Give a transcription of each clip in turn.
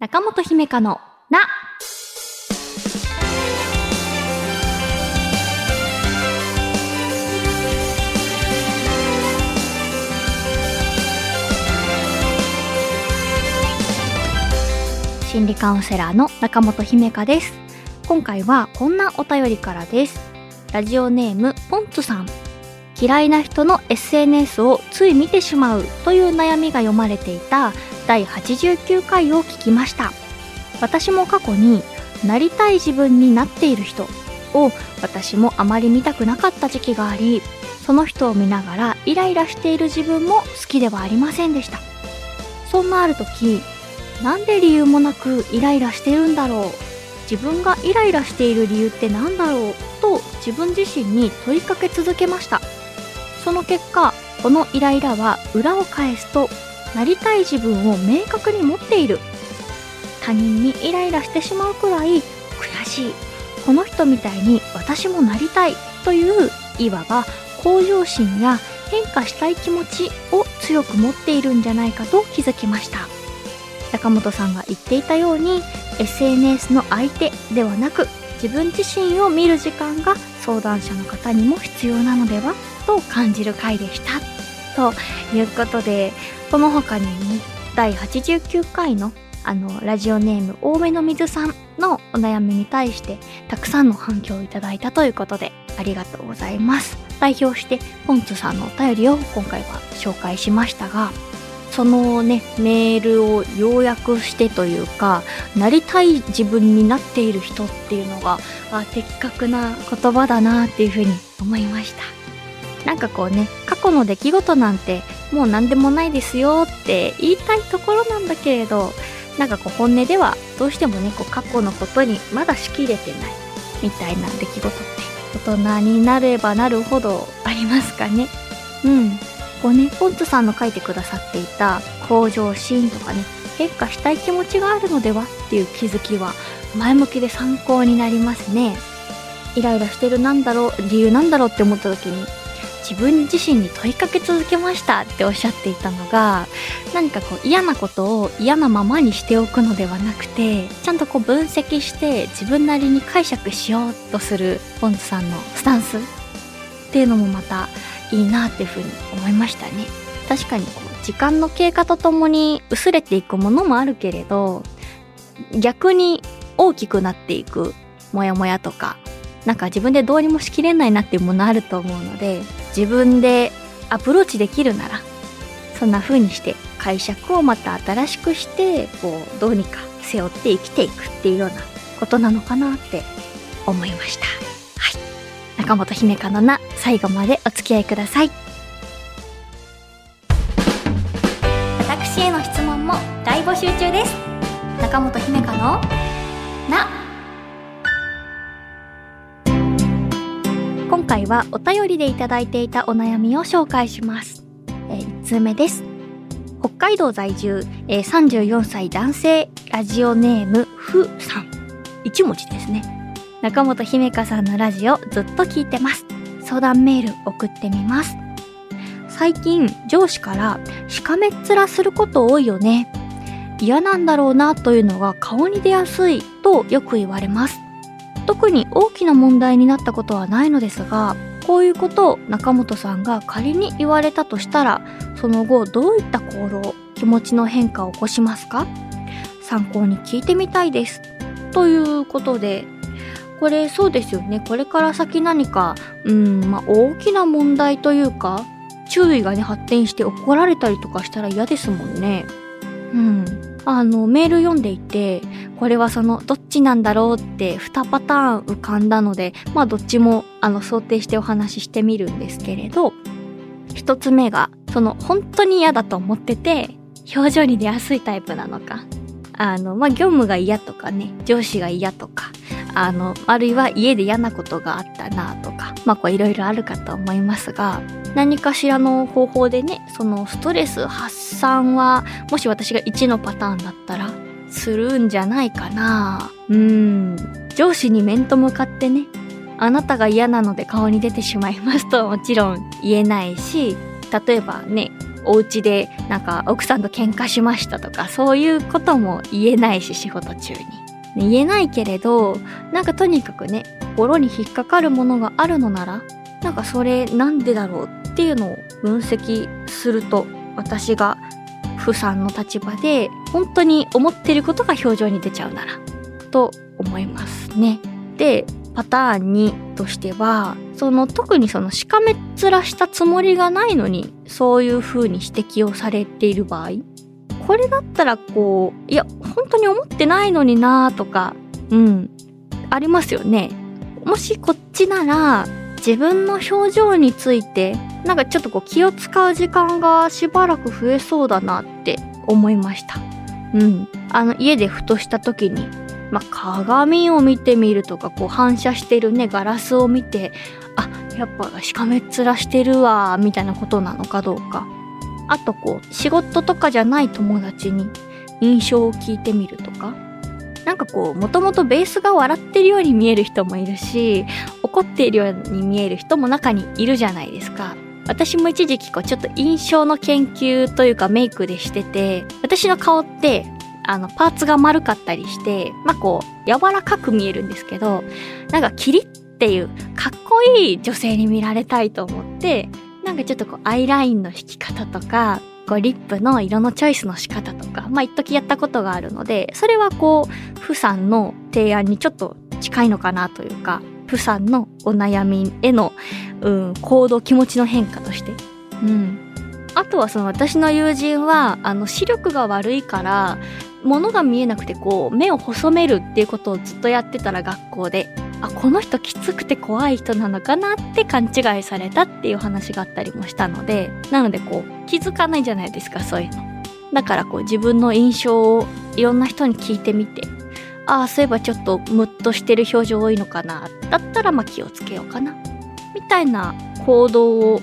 中本姫香のな。心理カウンセラーの中本姫香です。今回はこんなお便りからです。ラジオネームポンツさん。嫌いな人の SNS をつい見てしまうという悩みが読まれていた第89回を聞きました。私も過去になりたい自分になっている人を私もあまり見たくなかった時期がありその人を見ながらイライラしている自分も好きではありませんでした。そんなある時なんで理由もなくイライラしてるんだろう？自分がイライラしている理由って何だろう？と自分自身に問いかけ続けました。その結果このイライラは裏を返すとなりたい自分を明確に持っている。他人にイライラしてしまうくらい悔しい。この人みたいに私もなりたいといういわば向上心や変化したい気持ちを強く持っているんじゃないかと気づきました。中本さんが言っていたように SNS の相手ではなく自分自身を見る時間が相談者の方にも必要なのではと感じる回でしたということでこの他に第89回のあのラジオネーム多めの水さんのお悩みに対してたくさんの反響をいただいたということでありがとうございます。代表してポンツさんのお便りを今回は紹介しましたがそのねメールを要約してというかなりたい自分になっている人っていうのがあ的確な言葉だなっていうふうに思いました。なんかこうね過去の出来事なんてもう何でもないですよって言いたいところなんだけれどなんかこう本音ではどうしてもねこう過去のことにまだしきれてないみたいな出来事って大人になればなるほどありますかね。うん。こうねポンツさんの書いてくださっていた向上心とかね変化したい気持ちがあるのではっていう気づきは前向きで参考になりますね。イライラしてるなんだろう理由なんだろうって思った時に自分自身に問いかけ続けましたっておっしゃっていたのが何かこう嫌なことを嫌なままにしておくのではなくてちゃんとこう分析して自分なりに解釈しようとするポンツさんのスタンスっていうのもまたいいなっていうふうに思いましたね。確かにこう時間の経過とともに薄れていくものもあるけれど逆に大きくなっていくモヤモヤとかなんか自分でどうにもしきれないなっていうものあると思うので自分でアプローチできるならそんな風にして解釈をまた新しくしてこうどうにか背負って生きていくっていうようなことなのかなって思いました。はい中本姫香のな最後までお付き合いください私への質問も大募集中です中本姫香のな今回はお便りでいただいていたお悩みを紹介します。えー、1通目です。北海道在住、えー、34歳男性、ラジオネーム、ふさん。1文字ですね。中本姫香さんのラジオずっと聞いてます。相談メール送ってみます。最近、上司からしかめっ面すること多いよね。嫌なんだろうなというのが顔に出やすいとよく言われます。特に大きな問題になったことはないのですがこういうことを中本さんが仮に言われたとしたらその後どういった行動気持ちの変化を起こしますか？参考に聞いてみたいですということでこれそうですよね。これから先何かうんまあ大きな問題というか注意がね発展して怒られたりとかしたら嫌ですもんね。うん。あのメール読んでいてこれはそのどっちなんだろうって2パターン浮かんだのでまあどっちもあの想定してお話ししてみるんですけれど1つ目がその本当に嫌だと思ってて表情に出やすいタイプなのか。あのまあ業務が嫌とかね上司が嫌とかあのあるいは家で嫌なことがあったなとかまあこういろいろあるかと思いますが何かしらの方法でねそのストレス発散はもし私が1のパターンだったらするんじゃないかなうん上司に面と向かってねあなたが嫌なので顔に出てしまいますとはもちろん言えないし例えばねお家でなんか奥さんと喧嘩しましたとかそういうことも言えないし仕事中に。言えないけれどなんかとにかくね心に引っかかるものがあるのならなんかそれなんでだろうっていうのを分析すると私が不産の立場で本当に思ってることが表情に出ちゃうならと思いますね。でパターン2としてはその特にそのしかめっ面したつもりがないのにそういう風に指摘をされている場合これだったらこういや本当に思ってないのになとかうんありますよね。もしこっちなら自分の表情についてなんかちょっとこう気を使う時間がしばらく増えそうだなって思いました。うん。あの家でふとした時に、まあ、鏡を見てみるとかこう反射してるねガラスを見てあやっぱしかめっ面してるわみたいなことなのかどうかあとこう仕事とかじゃない友達に印象を聞いてみるとかなんかこうもともとベースが笑ってるように見える人もいるし怒っているように見える人も中にいるじゃないですか。私も一時期こうちょっと印象の研究というかメイクでしてて私の顔ってあのパーツが丸かったりしてまあこう柔らかく見えるんですけどなんかキリっていうかっこいい女性に見られたいと思ってなんかちょっとこうアイラインの引き方とかこうリップの色のチョイスの仕方とかまあ一時やったことがあるのでそれはこうフさんの提案にちょっと近いのかなというかプさんのお悩みへの、うん、行動気持ちの変化として。うん。あとはその私の友人は、あの視力が悪いから、物が見えなくてこう目を細めるっていうことをずっとやってたら学校であこの人きつくて怖い人なのかなって勘違いされたっていう話があったりもしたのでなのでこう気づかないじゃないですかそういうの。だからこう自分の印象をいろんな人に聞いてみてああそういえばちょっとムッとしてる表情多いのかなだったらまあ気をつけようかなみたいな行動を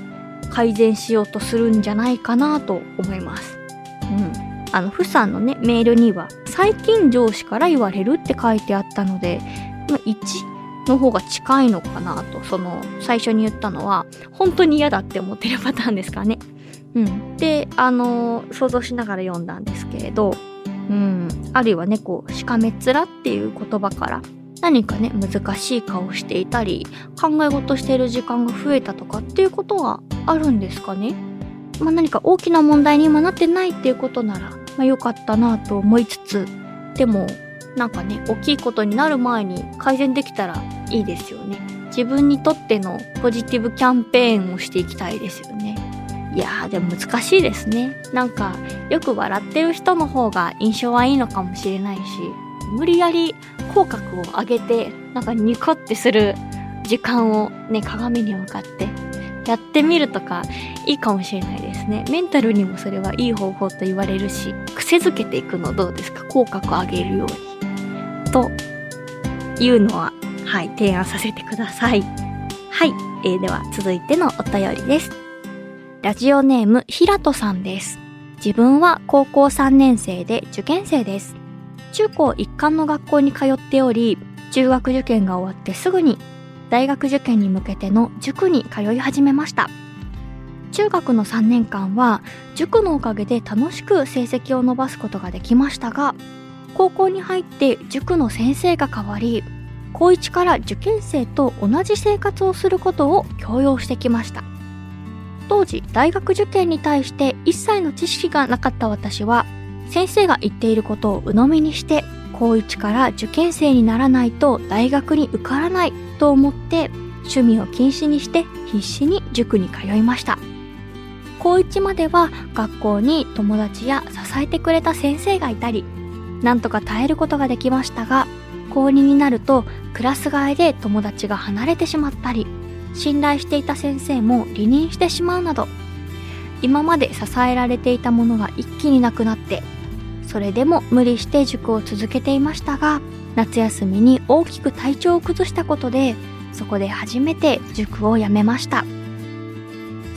改善しようとするんじゃないかなと思います。うん。あのフさんのねメールには最近上司から言われるって書いてあったので、まあ、1の方が近いのかなとその最初に言ったのは本当に嫌だって思ってるパターンですかね。うん、であの想像しながら読んだんですけれどうん、あるいはねこうしかめっ面っていう言葉から何かね難しい顔していたり考え事している時間が増えたとかっていうことはあるんですかね、まあ、何か大きな問題に今なってないっていうことなら、まあ、よかったなと思いつつでもなんかね大きいことになる前に改善できたらいいですよね。自分にとってのポジティブキャンペーンをしていきたいですよね。いやーでも難しいですね。なんかよく笑ってる人の方が印象はいいのかもしれないし無理やり口角を上げてなんかニコってする時間をね鏡に向かってやってみるとかいいかもしれないですね。メンタルにもそれはいい方法と言われるし癖づけていくのどうですか？口角上げるように。というのははい提案させてくださいはい、えー、では続いてのお便りですラジオネームひらとさんです。自分は高校3年生で受験生です。中高一貫の学校に通っており、中学受験が終わってすぐに大学受験に向けての塾に通い始めました。中学の3年間は塾のおかげで楽しく成績を伸ばすことができましたが、高校に入って塾の先生が変わり、高1から受験生と同じ生活をすることを強要してきました。当時大学受験に対して一切の知識がなかった私は先生が言っていることを鵜呑みにして高1から受験生にならないと大学に受からないと思って趣味を禁止にして必死に塾に通いました高1までは学校に友達や支えてくれた先生がいたりなんとか耐えることができましたが高2になるとクラス替えで友達が離れてしまったり信頼していた先生も離任してしまうなど今まで支えられていたものが一気になくなってそれでも無理して塾を続けていましたが夏休みに大きく体調を崩したことでそこで初めて塾を辞めました。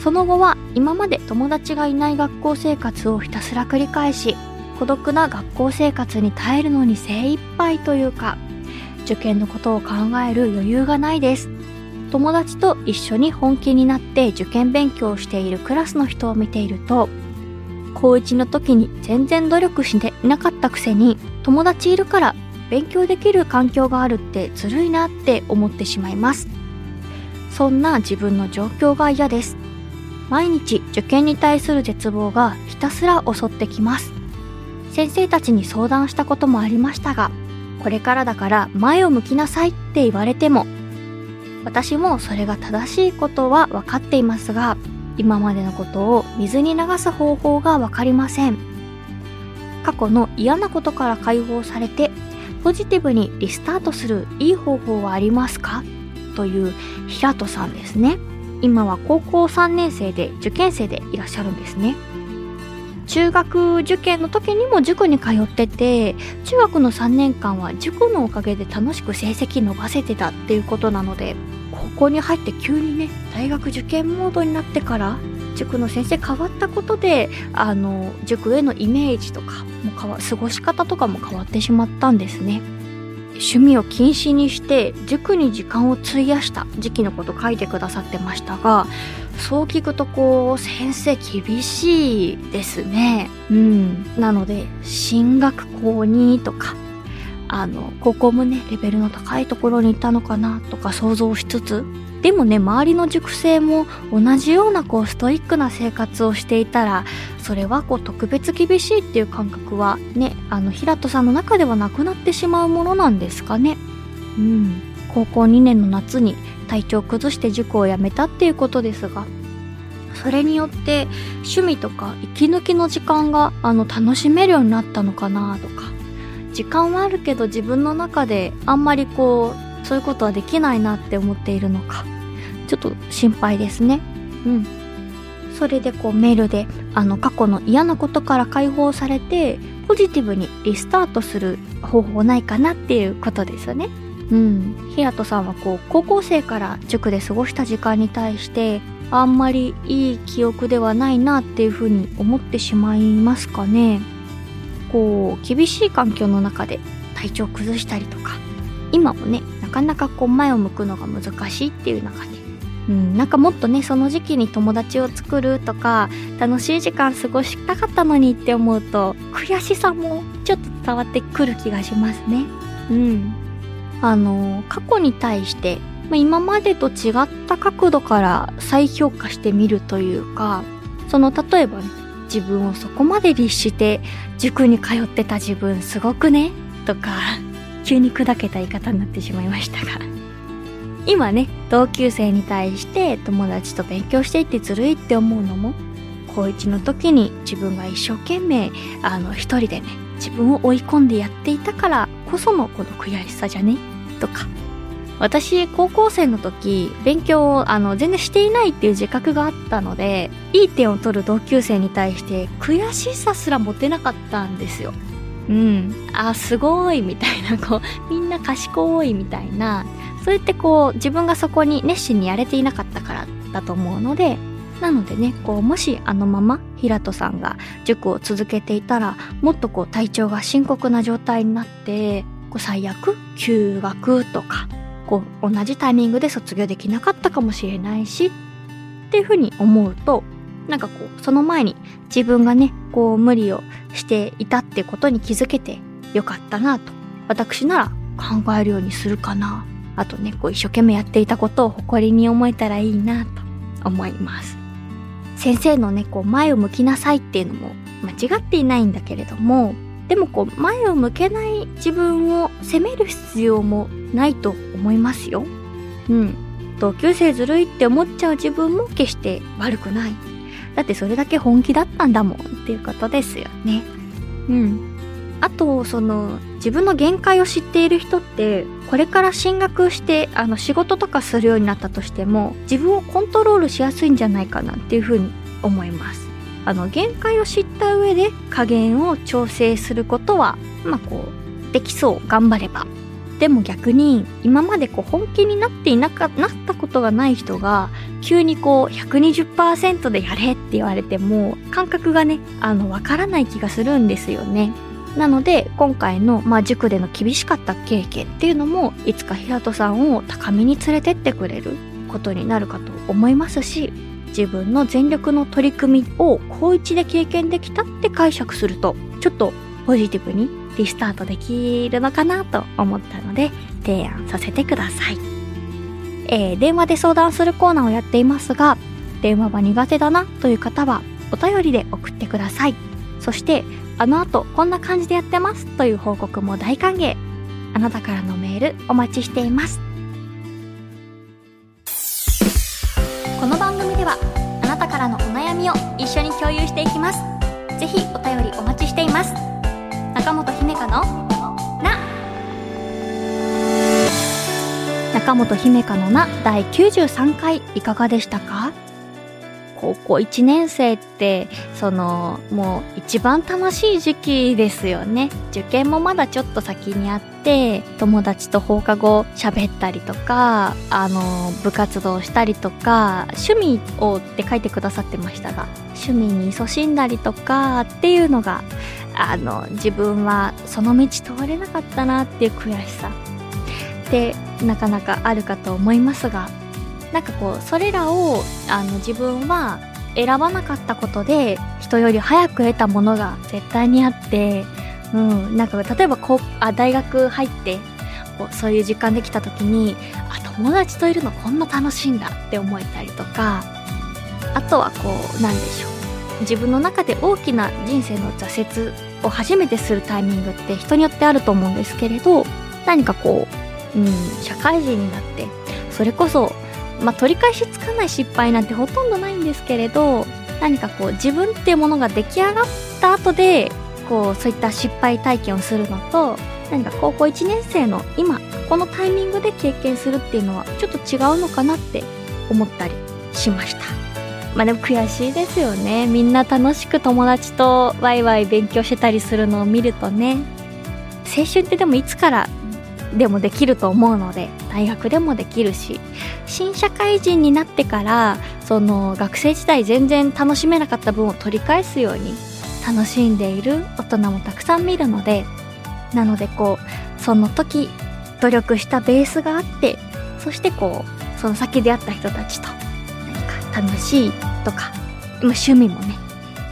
その後は今まで友達がいない学校生活をひたすら繰り返し孤独な学校生活に耐えるのに精一杯というか受験のことを考える余裕がないです。友達と一緒に本気になって受験勉強をしているクラスの人を見ていると高1の時に全然努力していなかったくせに友達いるから勉強できる環境があるってずるいなって思ってしまいます。そんな自分の状況が嫌です。毎日受験に対する絶望がひたすら襲ってきます。先生たちに相談したこともありましたがこれからだから前を向きなさいって言われても私もそれが正しいことは分かっていますが今までのことを水に流す方法が分かりません。過去の嫌なことから解放されてポジティブにリスタートするいい方法はありますか？という平戸さんですね。今は高校3年生で受験生でいらっしゃるんですね。中学受験の時にも塾に通ってて中学の3年間は塾のおかげで楽しく成績伸ばせてたっていうことなので高校に入って急にね大学受験モードになってから塾の先生変わったことであの塾へのイメージとかも変わ過ごし方とかも変わってしまったんですね。趣味を禁止にして塾に時間を費やした時期のこと書いてくださってましたがそう聞くとこう先生厳しいですね。うん。なので進学校にとかあの高校もねレベルの高いところに行ったのかなとか想像しつつ。でもね周りの塾生も同じようなこうストイックな生活をしていたらそれはこう特別厳しいっていう感覚はねあの平戸さんの中ではなくなってしまうものなんですかね。うん。高校2年の夏に体調を崩して塾を辞めたっていうことですがそれによって趣味とか息抜きの時間があの楽しめるようになったのかなとか。時間はあるけど自分の中であんまりこうそういうことはできないなって思っているのか。ちょっと心配ですね。うん。それでこうメールであの過去の嫌なことから解放されてポジティブにリスタートする方法ないかなっていうことですよね。うん、平戸さんはこう高校生から塾で過ごした時間に対してあんまりいい記憶ではないなっていうふうに思ってしまいますかね。こう厳しい環境の中で体調崩したりとか。今もねなかなかこう前を向くのが難しいっていう中で。うん、なんかもっとねその時期に友達を作るとか楽しい時間過ごしたかったのにって思うと悔しさもちょっと伝わってくる気がしますね。うん。あの過去に対して今までと違った角度から再評価してみるというかその例えばね自分をそこまで律して塾に通ってた自分すごくねとか 急に砕けた言い方になってしまいましたが。今ね同級生に対して友達と勉強していってずるいって思うのも高1の時に自分が一生懸命あの一人でね自分を追い込んでやっていたからこそのこの悔しさじゃね。とか。私高校生の時勉強をあの全然していないっていう自覚があったのでいい点を取る同級生に対して悔しさすら持てなかったんですよ。うん。あすごいみたいなこうみんな賢いみたいなそうやってこう自分がそこに熱心にやれていなかったからだと思うのでなのでねこうもしあのまま平戸さんが塾を続けていたらもっとこう体調が深刻な状態になってこう最悪休学とかこう同じタイミングで卒業できなかったかもしれないしっていうふうに思うとなんかこうその前に自分がねこう無理をしていたってことに気づけてよかったなと。私なら考えるようにするかな。あとねこう一生懸命やっていたことを誇りに思えたらいいなと思います。先生のねこう前を向きなさいっていうのも間違っていないんだけれどもでもこう前を向けない自分を責める必要もないと思いますよ。うん。同級生ずるいって思っちゃう自分も決して悪くない。だってそれだけ本気だったんだもんっていうことですよね。うん。あと、その、自分の限界を知っている人って、これから進学して、あの、仕事とかするようになったとしても、自分をコントロールしやすいんじゃないかなっていうふうに思います。あの限界を知った上で加減を調整することはまあこうできそう頑張れば。でも逆に今までこう本気になっていなかなったことがない人が急にこう120%でやれって言われても感覚がねあのわからない気がするんですよね。なので今回の、まあ、塾での厳しかった経験っていうのもいつか平戸さんを高みに連れてってくれることになるかと思いますし自分の全力の取り組みを高一で経験できたって解釈すると、ちょっとポジティブにリスタートできるのかなと思ったので、提案させてください。えー、電話で相談するコーナーをやっていますが、電話は苦手だなという方は、お便りで送ってください。そして、あの後こんな感じでやってますという報告も大歓迎。あなたからのメールお待ちしています。はあなたからのお悩みを一緒に共有していきます。ぜひお便りお待ちしています。中本姫香のな中本姫香のな第93回いかがでしたか？高校1年生ってそのもう一番楽しい時期ですよね。受験もまだちょっと先にあって友達と放課後喋ったりとかあの部活動したりとか趣味をって書いてくださってましたが趣味に勤しんだりとかっていうのがあの自分はその道通れなかったなっていう悔しさってなかなかあるかと思いますがなんかこうそれらをあの自分は選ばなかったことで人より早く得たものが絶対にあって、うん、なんか例えばこうあ大学入ってこうそういう時間できた時にあ友達といるのこんな楽しいんだって思えたりとかあとはこうなんでしょう。自分の中で大きな人生の挫折を初めてするタイミングって人によってあると思うんですけれど何かこう、うん、社会人になってそれこそまあ、取り返しつかない失敗なんてほとんどないんですけれど何かこう自分っていうものが出来上がった後でこうそういった失敗体験をするのと何か高校1年生の今このタイミングで経験するっていうのはちょっと違うのかなって思ったりしました。まあでも悔しいですよね。みんな楽しく友達とワイワイ勉強してたりするのを見るとね。青春ってでもいつからでもできると思うので大学でもできるし新社会人になってからその学生時代全然楽しめなかった分を取り返すように楽しんでいる大人もたくさん見るのでなのでこうその時努力したベースがあってそしてこうその先で会った人たちと何か楽しいとか趣味もね、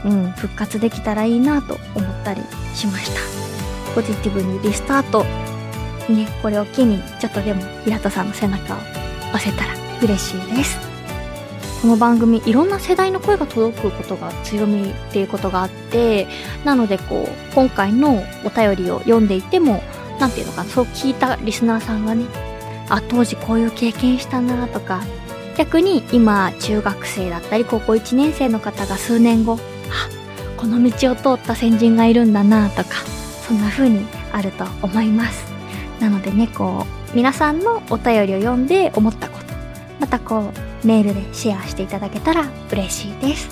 うん、復活できたらいいなと思ったりしました。ポジティブにリスタートね、これを機にちょっとでも平田さんの背中を押せたら嬉しいです。この番組いろんな世代の声が届くことが強みっていうことがあってなのでこう今回のお便りを読んでいても何ていうのかそう聞いたリスナーさんがねあ当時こういう経験したなとか逆に今中学生だったり高校1年生の方が数年後あこの道を通った先人がいるんだなとかそんな風にあると思いますなのでねこう皆さんのお便りを読んで思ったことまたこうメールでシェアしていただけたら嬉しいです。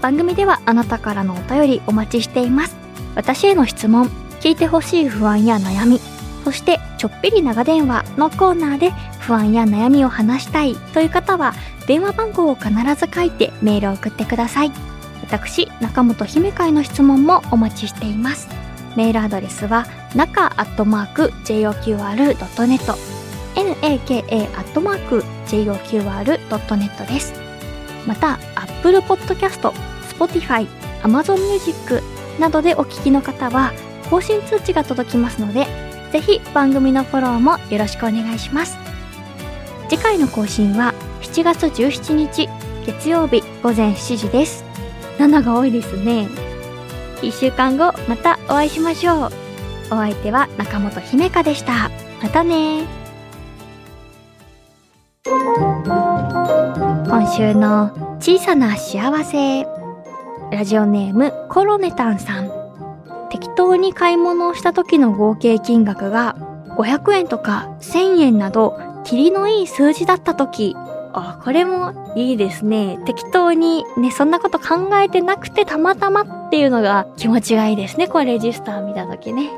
番組ではあなたからのお便りお待ちしています。私への質問聞いてほしい不安や悩みそしてちょっぴり長電話のコーナーで不安や悩みを話したいという方は電話番号を必ず書いてメールを送ってください。私中本姫会の質問もお待ちしています。メールアドレスは中アットマーク JOQR.net naka アットマーク JOQR.net です。また、Apple Podcast、Spotify、Amazon Music などでお聞きの方は更新通知が届きますので、ぜひ番組のフォローもよろしくお願いします。次回の更新は7月17日月曜日午前7時です。7が多いですね。1週間後またお会いしましょう。お相手は中本姫香でした。またね今週の小さな幸せ。ラジオネームコロネタンさん。適当に買い物をした時の合計金額が500円とか1000円など、キリのいい数字だった時、あ、これもいいですね。適当にね、そんなこと考えてなくてたまたまっていうのが気持ちがいいですね。これレジスター見た時ね。